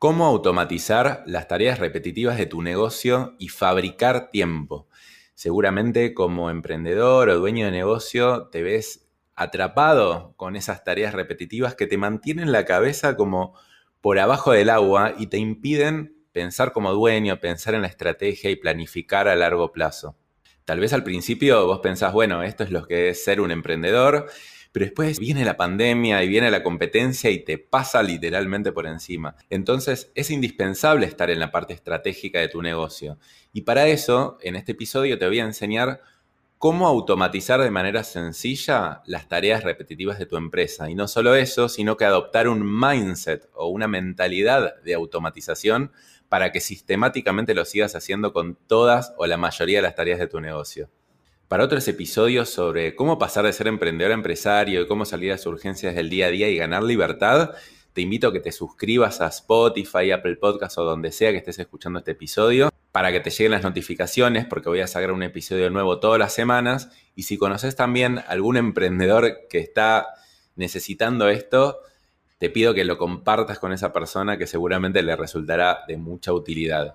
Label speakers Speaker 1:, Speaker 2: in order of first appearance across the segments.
Speaker 1: cómo automatizar las tareas repetitivas de tu negocio y fabricar tiempo. Seguramente como emprendedor o dueño de negocio te ves atrapado con esas tareas repetitivas que te mantienen la cabeza como por abajo del agua y te impiden pensar como dueño, pensar en la estrategia y planificar a largo plazo. Tal vez al principio vos pensás, bueno, esto es lo que es ser un emprendedor pero después viene la pandemia y viene la competencia y te pasa literalmente por encima. Entonces es indispensable estar en la parte estratégica de tu negocio. Y para eso, en este episodio te voy a enseñar cómo automatizar de manera sencilla las tareas repetitivas de tu empresa. Y no solo eso, sino que adoptar un mindset o una mentalidad de automatización para que sistemáticamente lo sigas haciendo con todas o la mayoría de las tareas de tu negocio. Para otros episodios sobre cómo pasar de ser emprendedor a empresario y cómo salir a sus urgencias del día a día y ganar libertad, te invito a que te suscribas a Spotify, Apple Podcasts o donde sea que estés escuchando este episodio para que te lleguen las notificaciones porque voy a sacar un episodio nuevo todas las semanas. Y si conoces también algún emprendedor que está necesitando esto, te pido que lo compartas con esa persona que seguramente le resultará de mucha utilidad.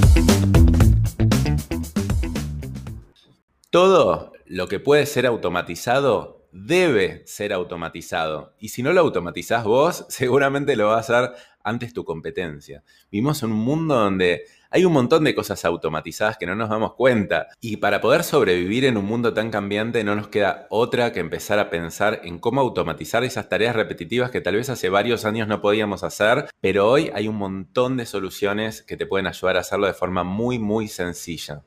Speaker 1: Todo lo que puede ser automatizado debe ser automatizado. Y si no lo automatizás vos, seguramente lo va a hacer antes tu competencia. Vivimos en un mundo donde hay un montón de cosas automatizadas que no nos damos cuenta. Y para poder sobrevivir en un mundo tan cambiante no nos queda otra que empezar a pensar en cómo automatizar esas tareas repetitivas que tal vez hace varios años no podíamos hacer, pero hoy hay un montón de soluciones que te pueden ayudar a hacerlo de forma muy, muy sencilla.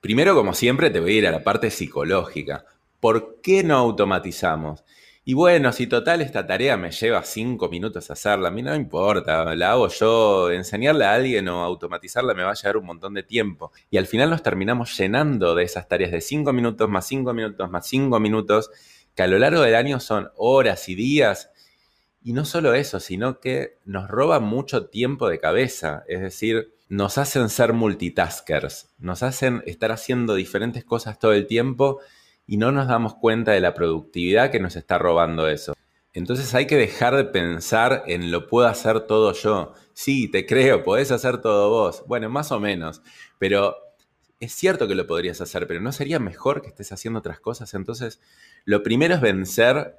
Speaker 1: Primero, como siempre, te voy a ir a la parte psicológica. ¿Por qué no automatizamos? Y bueno, si total esta tarea me lleva cinco minutos hacerla, a mí no importa, la hago yo, enseñarle a alguien o automatizarla me va a llevar un montón de tiempo. Y al final nos terminamos llenando de esas tareas de cinco minutos más cinco minutos más cinco minutos, que a lo largo del año son horas y días. Y no solo eso, sino que nos roba mucho tiempo de cabeza. Es decir, nos hacen ser multitaskers, nos hacen estar haciendo diferentes cosas todo el tiempo y no nos damos cuenta de la productividad que nos está robando eso. Entonces hay que dejar de pensar en lo puedo hacer todo yo. Sí, te creo, podés hacer todo vos. Bueno, más o menos, pero es cierto que lo podrías hacer, pero ¿no sería mejor que estés haciendo otras cosas? Entonces, lo primero es vencer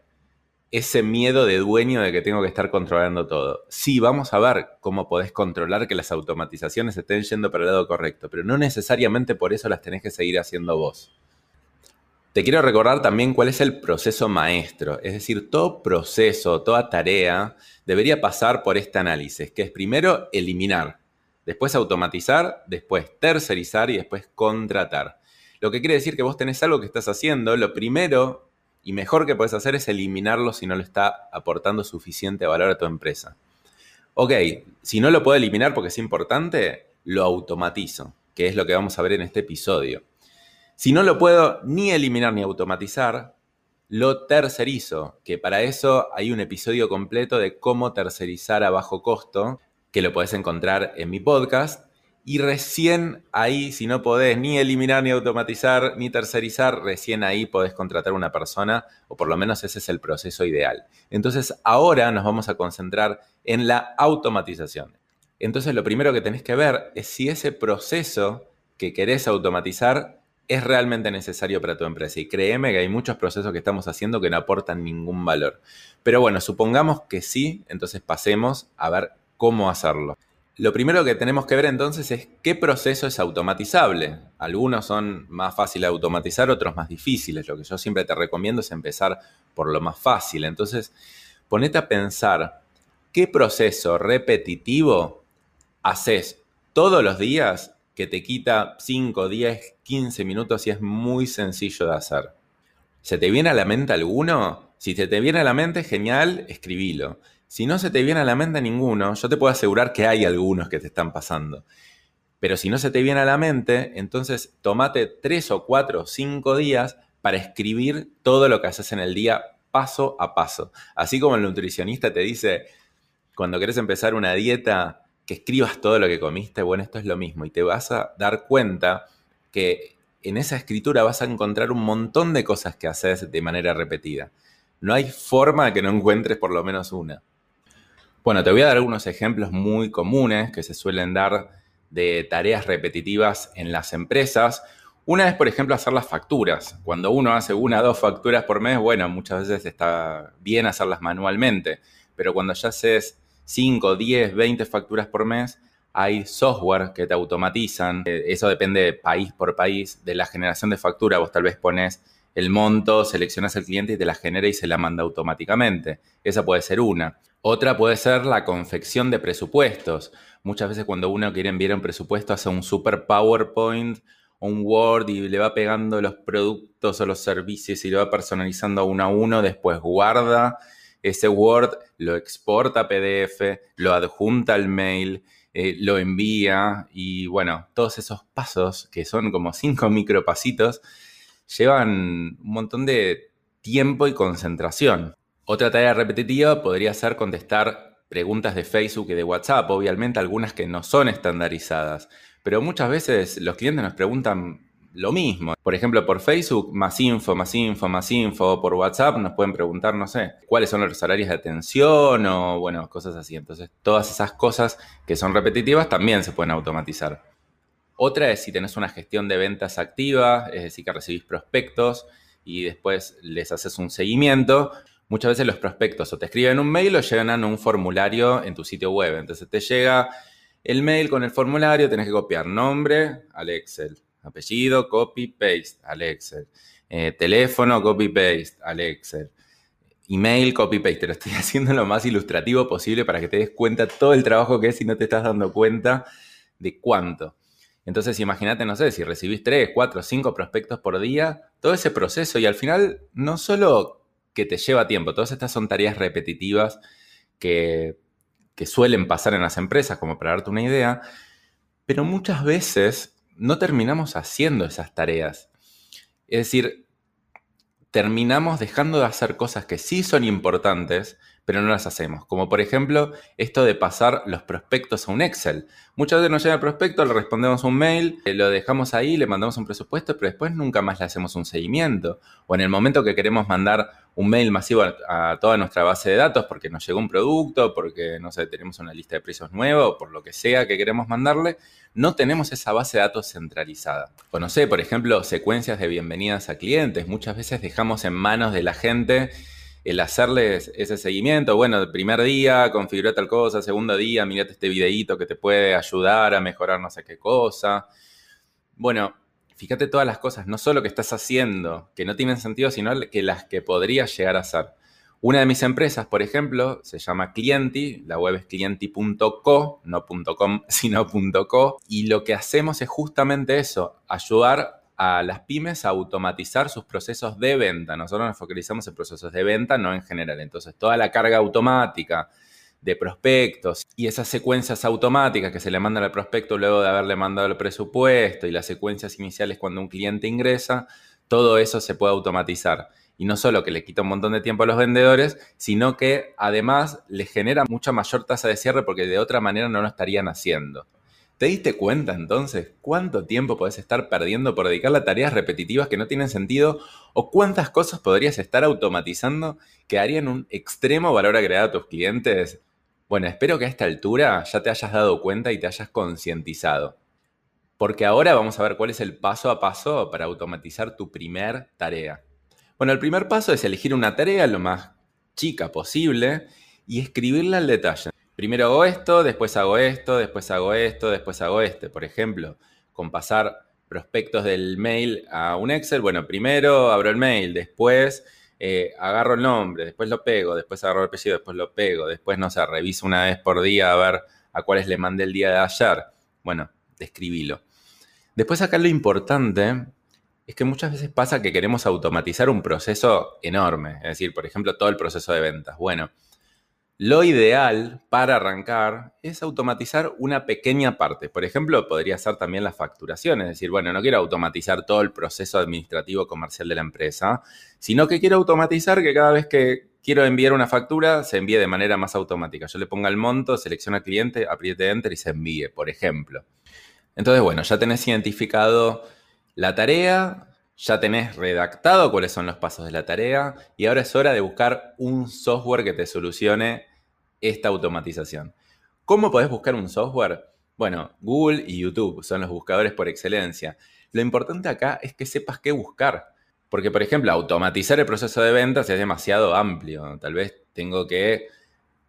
Speaker 1: ese miedo de dueño de que tengo que estar controlando todo. Sí, vamos a ver cómo podés controlar que las automatizaciones estén yendo para el lado correcto, pero no necesariamente por eso las tenés que seguir haciendo vos. Te quiero recordar también cuál es el proceso maestro, es decir, todo proceso, toda tarea debería pasar por este análisis, que es primero eliminar, después automatizar, después tercerizar y después contratar. Lo que quiere decir que vos tenés algo que estás haciendo, lo primero y mejor que puedes hacer es eliminarlo si no le está aportando suficiente valor a tu empresa. Ok, si no lo puedo eliminar porque es importante, lo automatizo, que es lo que vamos a ver en este episodio. Si no lo puedo ni eliminar ni automatizar, lo tercerizo, que para eso hay un episodio completo de cómo tercerizar a bajo costo, que lo puedes encontrar en mi podcast y recién ahí, si no podés ni eliminar, ni automatizar, ni tercerizar, recién ahí podés contratar una persona, o por lo menos ese es el proceso ideal. Entonces, ahora nos vamos a concentrar en la automatización. Entonces, lo primero que tenés que ver es si ese proceso que querés automatizar es realmente necesario para tu empresa. Y créeme que hay muchos procesos que estamos haciendo que no aportan ningún valor. Pero bueno, supongamos que sí, entonces pasemos a ver cómo hacerlo. Lo primero que tenemos que ver entonces es qué proceso es automatizable. Algunos son más fáciles de automatizar, otros más difíciles. Lo que yo siempre te recomiendo es empezar por lo más fácil. Entonces, ponete a pensar qué proceso repetitivo haces todos los días que te quita 5, 10, 15 minutos y es muy sencillo de hacer. ¿Se te viene a la mente alguno? Si se te viene a la mente, genial, escribilo. Si no se te viene a la mente ninguno, yo te puedo asegurar que hay algunos que te están pasando. Pero si no se te viene a la mente, entonces tomate tres o cuatro o cinco días para escribir todo lo que haces en el día paso a paso. Así como el nutricionista te dice, cuando querés empezar una dieta, que escribas todo lo que comiste, bueno, esto es lo mismo. Y te vas a dar cuenta que en esa escritura vas a encontrar un montón de cosas que haces de manera repetida. No hay forma que no encuentres por lo menos una. Bueno, te voy a dar algunos ejemplos muy comunes que se suelen dar de tareas repetitivas en las empresas. Una es, por ejemplo, hacer las facturas. Cuando uno hace una o dos facturas por mes, bueno, muchas veces está bien hacerlas manualmente, pero cuando ya haces 5, 10, 20 facturas por mes, hay software que te automatizan. Eh, eso depende país por país de la generación de factura. Vos tal vez pones el monto, seleccionas el cliente y te la genera y se la manda automáticamente. Esa puede ser una. Otra puede ser la confección de presupuestos. Muchas veces cuando uno quiere enviar un presupuesto hace un super PowerPoint un Word y le va pegando los productos o los servicios y lo va personalizando uno a uno, después guarda ese Word, lo exporta a PDF, lo adjunta al mail, eh, lo envía y bueno, todos esos pasos que son como cinco micropasitos llevan un montón de tiempo y concentración. Otra tarea repetitiva podría ser contestar preguntas de Facebook y de WhatsApp, obviamente algunas que no son estandarizadas, pero muchas veces los clientes nos preguntan lo mismo. Por ejemplo, por Facebook, más info, más info, más info. Por WhatsApp nos pueden preguntar, no sé, cuáles son los horarios de atención o, bueno, cosas así. Entonces, todas esas cosas que son repetitivas también se pueden automatizar. Otra es si tenés una gestión de ventas activa, es decir, que recibís prospectos y después les haces un seguimiento. Muchas veces los prospectos o te escriben un mail o llenan un formulario en tu sitio web. Entonces te llega el mail con el formulario, tenés que copiar nombre al Excel, apellido, copy, paste al Excel, eh, teléfono, copy, paste al Excel, email, copy, paste. Te lo estoy haciendo lo más ilustrativo posible para que te des cuenta todo el trabajo que es y no te estás dando cuenta de cuánto. Entonces imagínate, no sé, si recibís 3, 4, 5 prospectos por día, todo ese proceso y al final no solo que te lleva tiempo, todas estas son tareas repetitivas que, que suelen pasar en las empresas, como para darte una idea, pero muchas veces no terminamos haciendo esas tareas. Es decir, terminamos dejando de hacer cosas que sí son importantes pero no las hacemos. Como por ejemplo esto de pasar los prospectos a un Excel. Muchas veces nos llega el prospecto, le respondemos un mail, eh, lo dejamos ahí, le mandamos un presupuesto, pero después nunca más le hacemos un seguimiento. O en el momento que queremos mandar un mail masivo a, toda nuestra base de datos porque nos llegó un producto, porque, no sé, tenemos una lista de precios nueva o por lo que sea que queremos mandarle, no tenemos esa base de datos centralizada. O no sé, por ejemplo, secuencias de bienvenidas a clientes. Muchas veces dejamos en manos de la gente el hacerles ese seguimiento, bueno, el primer día configuré tal cosa, segundo día mirate este videíto que te puede ayudar a mejorar no sé qué cosa. Bueno, fíjate todas las cosas, no solo que estás haciendo, que no tienen sentido, sino que las que podrías llegar a hacer. Una de mis empresas, por ejemplo, se llama Clienti, la web es clienti.co, no .com, sino .co, y lo que hacemos es justamente eso, ayudar a las pymes a automatizar sus procesos de venta. Nosotros nos focalizamos en procesos de venta, no en general. Entonces, toda la carga automática de prospectos y esas secuencias automáticas que se le mandan al prospecto luego de haberle mandado el presupuesto y las secuencias iniciales cuando un cliente ingresa, todo eso se puede automatizar. Y no solo que le quita un montón de tiempo a los vendedores, sino que además le genera mucha mayor tasa de cierre porque de otra manera no lo estarían haciendo. ¿Te diste cuenta entonces cuánto tiempo podés estar perdiendo por dedicarle a tareas repetitivas que no tienen sentido o cuántas cosas podrías estar automatizando que harían un extremo valor agregado a tus clientes? Bueno, espero que a esta altura ya te hayas dado cuenta y te hayas concientizado. Porque ahora vamos a ver cuál es el paso a paso para automatizar tu primer tarea. Bueno, el primer paso es elegir una tarea lo más chica posible y escribirla al detalle. Primero hago esto, después hago esto, después hago esto, después hago este. Por ejemplo, con pasar prospectos del mail a un Excel, bueno, primero abro el mail, después eh, agarro el nombre, después lo pego, después agarro el apellido, después lo pego, después, no sé, reviso una vez por día a ver a cuáles le mandé el día de ayer. Bueno, describilo. Después acá lo importante es que muchas veces pasa que queremos automatizar un proceso enorme, es decir, por ejemplo, todo el proceso de ventas. Bueno, Lo ideal para arrancar es automatizar una pequeña parte. Por ejemplo, podría ser también la facturación, es decir, bueno, no quiero automatizar todo el proceso administrativo comercial de la empresa, sino que quiero automatizar que cada vez que quiero enviar una factura se envíe de manera más automática. Yo le ponga el monto, selecciona cliente, apriete enter y se envíe, por ejemplo. Entonces, bueno, ya tenés identificado la tarea, ya tenés redactado cuáles son los pasos de la tarea y ahora es hora de buscar un software que te solucione esta automatización. ¿Cómo podés buscar un software? Bueno, Google y YouTube son los buscadores por excelencia. Lo importante acá es que sepas qué buscar. Porque, por ejemplo, automatizar el proceso de ventas es demasiado amplio. Tal vez tengo que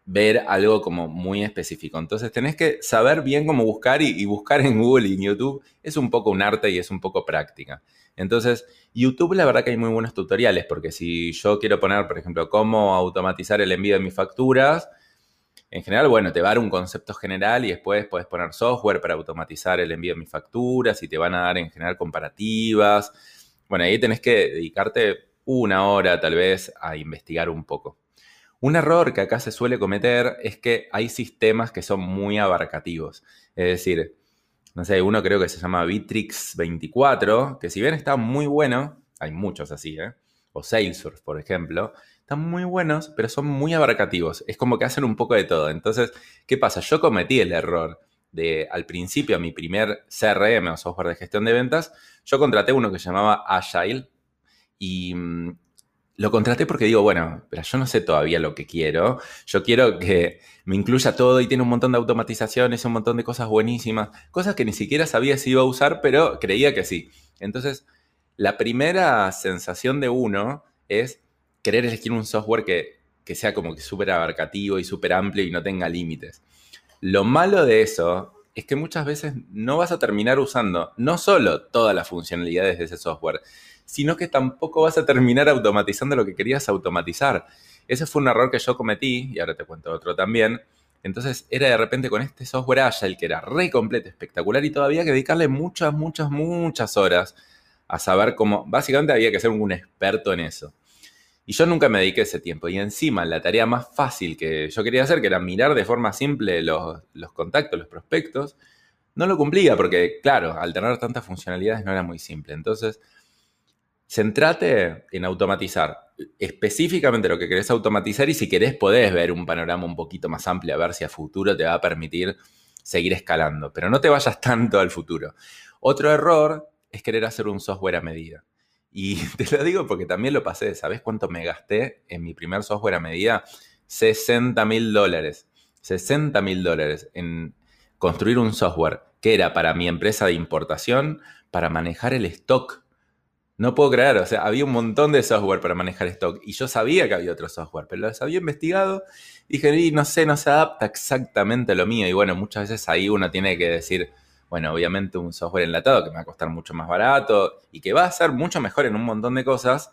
Speaker 1: ver algo como muy específico. Entonces tenés que saber bien cómo buscar y, buscar en Google y en YouTube es un poco un arte y es un poco práctica. Entonces, YouTube la verdad que hay muy buenos tutoriales, porque si yo quiero poner, por ejemplo, cómo automatizar el envío de mis facturas, en general, bueno, te va a dar un concepto general y después puedes poner software para automatizar el envío de mis facturas y te van a dar en general comparativas. Bueno, ahí tenés que dedicarte una hora tal vez a investigar un poco. Un error que acá se suele cometer es que hay sistemas que son muy abarcativos. Es decir, no sé, uno creo que se llama Bitrix 24, que si bien está muy bueno, hay muchos así, ¿eh? O Salesforce, por ejemplo, están muy buenos, pero son muy abarcativos. Es como que hacen un poco de todo. Entonces, ¿qué pasa? Yo cometí el error de, al principio, mi primer CRM o software de gestión de ventas, yo contraté uno que se llamaba Agile y mm, lo contraté porque digo, bueno, pero yo no sé todavía lo que quiero. Yo quiero que me incluya todo y tiene un montón de automatizaciones, un montón de cosas buenísimas, cosas que ni siquiera sabía si iba a usar, pero creía que sí. Entonces, la primera sensación de uno es querer elegir un software que, sea como que súper abarcativo y súper amplio y no tenga límites. Lo malo de eso es que muchas veces no vas a terminar usando no solo todas las funcionalidades de ese software, sino que tampoco vas a terminar automatizando lo que querías automatizar. Ese fue un error que yo cometí, y ahora te cuento otro también. Entonces era de repente con este software Agile que era re completo, espectacular, y todavía que dedicarle muchas, muchas, muchas horas a saber cómo, básicamente había que ser un experto en eso. Y yo nunca me dediqué ese tiempo. Y encima, la tarea más fácil que yo quería hacer, que era mirar de forma simple los, los contactos, los prospectos, no lo cumplía porque, claro, al tener tantas funcionalidades no era muy simple. Entonces, Centrate en automatizar específicamente lo que querés automatizar y si querés podés ver un panorama un poquito más amplio a ver si a futuro te va a permitir seguir escalando, pero no te vayas tanto al futuro. Otro error es querer hacer un software a medida. Y te lo digo porque también lo pasé. ¿Sabes cuánto me gasté en mi primer software a medida? 60 mil dólares. 60 mil dólares en construir un software que era para mi empresa de importación, para manejar el stock no puedo creer, o sea, había un montón de software para manejar stock y yo sabía que había otro software, pero los había investigado y dije, y no sé, no se adapta exactamente a lo mío. Y bueno, muchas veces ahí uno tiene que decir, bueno, obviamente un software enlatado que me va a costar mucho más barato y que va a ser mucho mejor en un montón de cosas,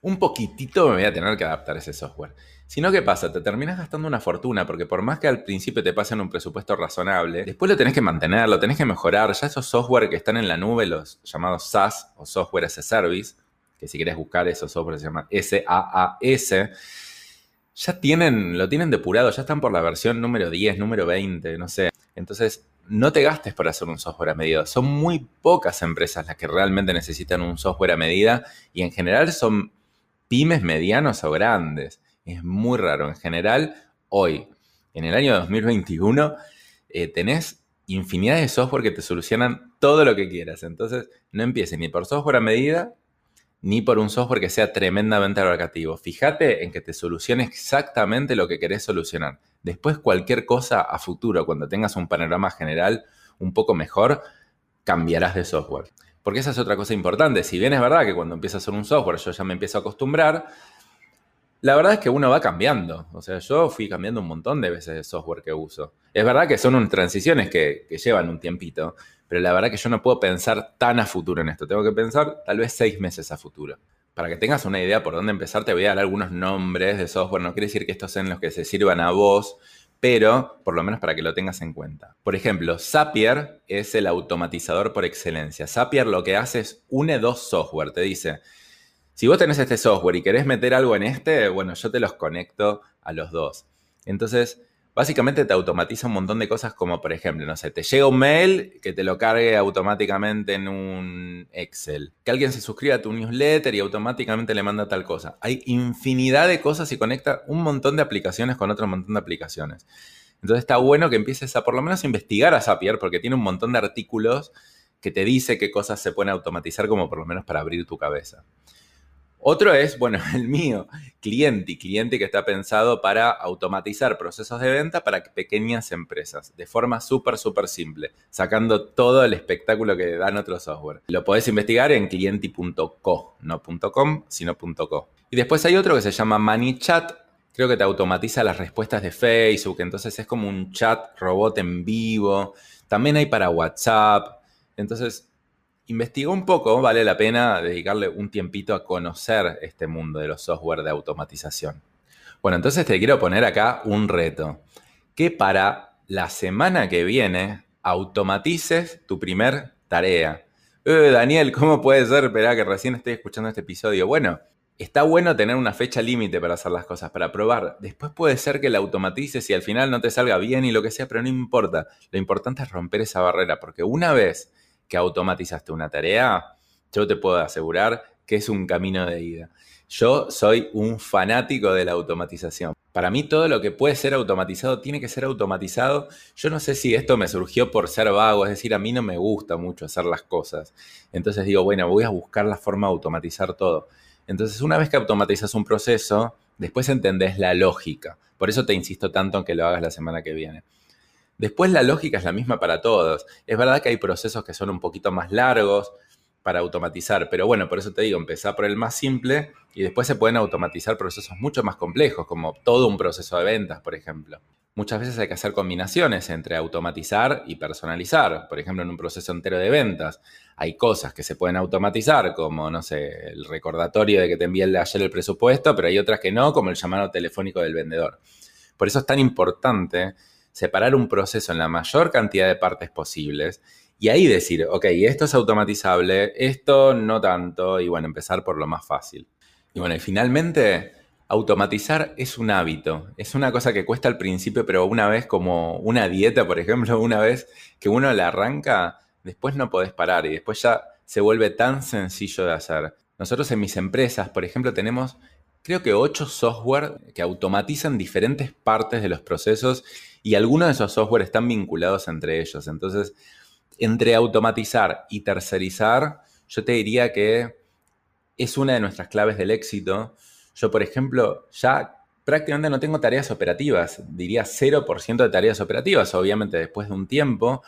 Speaker 1: un poquitito me voy a tener que adaptar a ese software. Si no, ¿qué pasa? Te terminas gastando una fortuna, porque por más que al principio te pasen un presupuesto razonable, después lo tenés que mantener, lo tenés que mejorar. Ya esos software que están en la nube, los llamados SaaS o Software as a Service, que si querés buscar esos software se llaman SaaS, ya tienen, lo tienen depurado, ya están por la versión número 10, número 20, no sé. Entonces, no te gastes por hacer un software a medida. Son muy pocas empresas las que realmente necesitan un software a medida y en general son pymes medianos o grandes. Es muy raro. En general, hoy, en el año 2021, eh, tenés infinidad de software que te solucionan todo lo que quieras. Entonces, no empieces ni por software a medida, ni por un software que sea tremendamente abarcativo. Fíjate en que te solucione exactamente lo que querés solucionar. Después, cualquier cosa a futuro, cuando tengas un panorama general un poco mejor, cambiarás de software. Porque esa es otra cosa importante. Si bien es verdad que cuando empiezas a hacer un software yo ya me empiezo a acostumbrar, la verdad es que uno va cambiando. O sea, yo fui cambiando un montón de veces de software que uso. Es verdad que son transiciones que, que llevan un tiempito, pero la verdad que yo no puedo pensar tan a futuro en esto. Tengo que pensar tal vez seis meses a futuro. Para que tengas una idea por dónde empezar, te voy a dar algunos nombres de software. No quiere decir que estos sean los que se sirvan a vos, pero por lo menos para que lo tengas en cuenta. Por ejemplo, Zapier es el automatizador por excelencia. Zapier lo que hace es une dos software. Te dice, si vos tenés este software y querés meter algo en este, bueno, yo te los conecto a los dos. Entonces, básicamente te automatiza un montón de cosas como, por ejemplo, no sé, te llega un mail que te lo cargue automáticamente en un Excel. Que alguien se suscriba a tu newsletter y automáticamente le manda tal cosa. Hay infinidad de cosas y conecta un montón de aplicaciones con otro montón de aplicaciones. Entonces está bueno que empieces a por lo menos investigar a Zapier porque tiene un montón de artículos que te dice qué cosas se pueden automatizar como por lo menos para abrir tu cabeza. Otro es, bueno, el mío, cliente, cliente que está pensado para automatizar procesos de venta para pequeñas empresas, de forma súper, súper simple, sacando todo el espectáculo que dan otros software. Lo podés investigar en clienti.co, no .com, sino .co. Y después hay otro que se llama ManyChat, creo que te automatiza las respuestas de Facebook, entonces es como un chat robot en vivo. También hay para WhatsApp. Entonces, investigó un poco, vale la pena dedicarle un tiempito a conocer este mundo de los software de automatización. Bueno, entonces te quiero poner acá un reto. Que para la semana que viene automatices tu primer tarea. Eh, Daniel, ¿cómo puede ser? Espera que recién estoy escuchando este episodio. Bueno, está bueno tener una fecha límite para hacer las cosas, para probar. Después puede ser que la automatices y al final no te salga bien y lo que sea, pero no importa. Lo importante es romper esa barrera, porque una vez que automatizaste una tarea, yo te puedo asegurar que es un camino de ida. Yo soy un fanático de la automatización. Para mí todo lo que puede ser automatizado tiene que ser automatizado. Yo no sé si esto me surgió por ser vago, es decir, a mí no me gusta mucho hacer las cosas. Entonces digo, bueno, voy a buscar la forma de automatizar todo. Entonces, una vez que automatizas un proceso, después entendés la lógica. Por eso te insisto tanto en que lo hagas la semana que viene. Después la lógica es la misma para todos. Es verdad que hay procesos que son un poquito más largos para automatizar, pero bueno, por eso te digo, empezar por el más simple y después se pueden automatizar procesos mucho más complejos, como todo un proceso de ventas, por ejemplo. Muchas veces hay que hacer combinaciones entre automatizar y personalizar. Por ejemplo, en un proceso entero de ventas hay cosas que se pueden automatizar, como, no sé, el recordatorio de que te envié el de ayer el presupuesto, pero hay otras que no, como el llamado telefónico del vendedor. Por eso es tan importante separar un proceso en la mayor cantidad de partes posibles y ahí decir, ok, esto es automatizable, esto no tanto, y bueno, empezar por lo más fácil. Y bueno, y finalmente, automatizar es un hábito, es una cosa que cuesta al principio, pero una vez como una dieta, por ejemplo, una vez que uno la arranca, después no podés parar y después ya se vuelve tan sencillo de hacer. Nosotros en mis empresas, por ejemplo, tenemos creo que ocho software que automatizan diferentes partes de los procesos y algunos de esos software están vinculados entre ellos. Entonces, entre automatizar y tercerizar, yo te diría que es una de nuestras claves del éxito. Yo, por ejemplo, ya prácticamente no tengo tareas operativas, diría 0% de tareas operativas, obviamente después de un tiempo,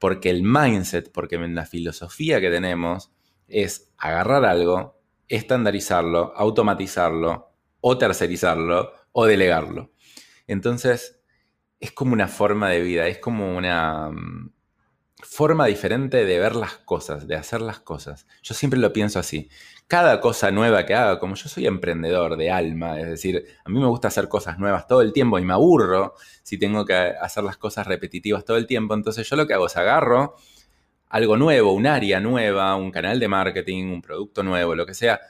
Speaker 1: porque el mindset, porque la filosofía que tenemos es agarrar algo, estandarizarlo, automatizarlo, o tercerizarlo, o delegarlo. Entonces, es como una forma de vida, es como una mm, forma diferente de ver las cosas, de hacer las cosas. Yo siempre lo pienso así. Cada cosa nueva que haga, como yo soy emprendedor de alma, es decir, a mí me gusta hacer cosas nuevas todo el tiempo y me aburro si tengo que hacer las cosas repetitivas todo el tiempo, entonces yo lo que hago es agarro algo nuevo, un área nueva, un canal de marketing, un producto nuevo, lo que sea,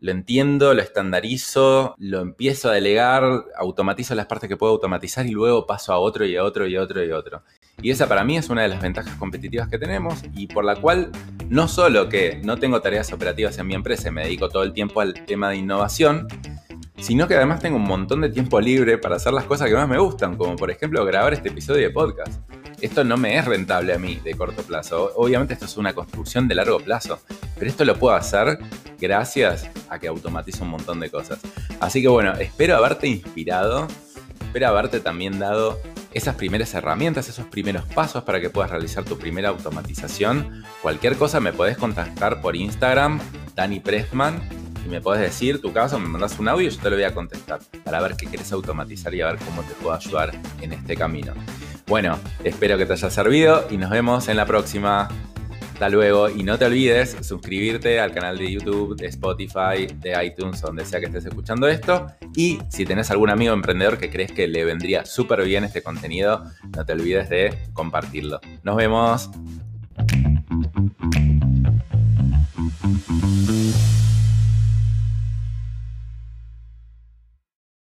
Speaker 1: lo entiendo, lo estandarizo, lo empiezo a delegar, automatizo las partes que puedo automatizar y luego paso a otro y a otro y a otro y a otro. Y esa para mí es una de las ventajas competitivas que tenemos y por la cual no solo que no tengo tareas operativas en mi empresa y me dedico todo el tiempo al tema de innovación, sino que además tengo un montón de tiempo libre para hacer las cosas que más me gustan, como por ejemplo grabar este episodio de podcast. Esto no me es rentable a mí de corto plazo. Obviamente esto es una construcción de largo plazo, pero esto lo puedo hacer gracias a que automatizo un montón de cosas. Así que bueno, espero haberte inspirado, espero haberte también dado esas primeras herramientas, esos primeros pasos para que puedas realizar tu primera automatización. Cualquier cosa me podés contactar por Instagram, Dani Pressman y me puedes decir tu caso, me mandas un audio y yo te lo voy a contestar para ver qué quieres automatizar y a ver cómo te puedo ayudar en este camino. Bueno, espero que te haya servido y nos vemos en la próxima. Hasta luego y no te olvides suscribirte al canal de YouTube, de Spotify, de iTunes, donde sea que estés escuchando esto. Y si tenés algún amigo emprendedor que crees que le vendría súper bien este contenido, no te olvides de compartirlo. Nos vemos.